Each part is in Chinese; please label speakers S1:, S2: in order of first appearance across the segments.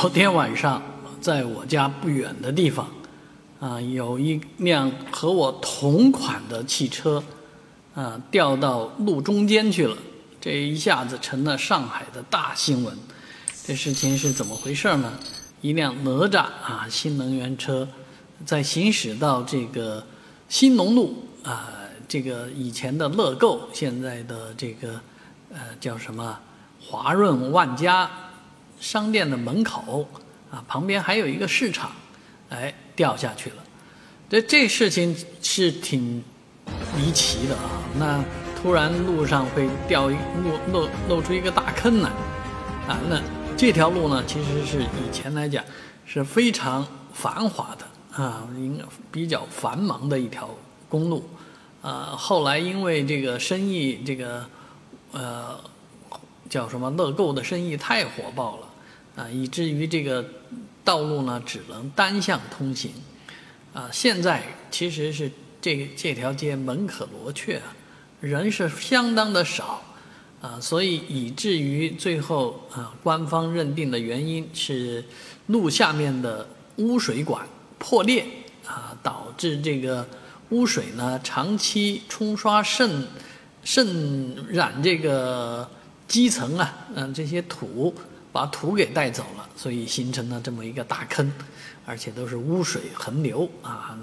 S1: 昨天晚上在我家不远的地方，啊，有一辆和我同款的汽车，啊，掉到路中间去了，这一下子成了上海的大新闻。这事情是怎么回事呢？一辆哪吒啊新能源车，在行驶到这个新农路啊，这个以前的乐购，现在的这个呃叫什么华润万家。商店的门口啊，旁边还有一个市场，哎，掉下去了。这这事情是挺离奇的啊。那突然路上会掉一露露露出一个大坑来啊。那这条路呢，其实是以前来讲是非常繁华的啊，应比较繁忙的一条公路。呃，后来因为这个生意，这个呃叫什么乐购的生意太火爆了。啊，以至于这个道路呢只能单向通行，啊，现在其实是这这条街门可罗雀啊，人是相当的少，啊，所以以至于最后啊，官方认定的原因是路下面的污水管破裂啊，导致这个污水呢长期冲刷渗渗染这个基层啊，嗯，这些土。把土给带走了，所以形成了这么一个大坑，而且都是污水横流啊。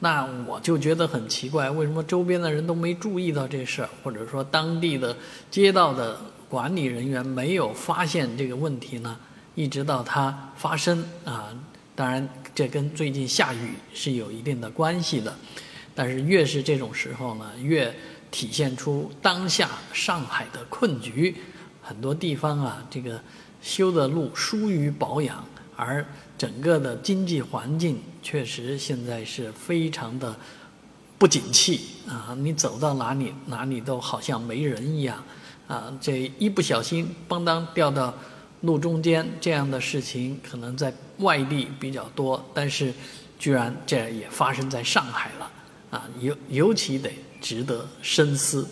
S1: 那我就觉得很奇怪，为什么周边的人都没注意到这事儿，或者说当地的街道的管理人员没有发现这个问题呢？一直到它发生啊，当然这跟最近下雨是有一定的关系的。但是越是这种时候呢，越体现出当下上海的困局，很多地方啊，这个。修的路疏于保养，而整个的经济环境确实现在是非常的不景气啊！你走到哪里，哪里都好像没人一样啊！这一不小心，邦当掉到路中间，这样的事情可能在外地比较多，但是居然这也发生在上海了啊！尤尤其得值得深思。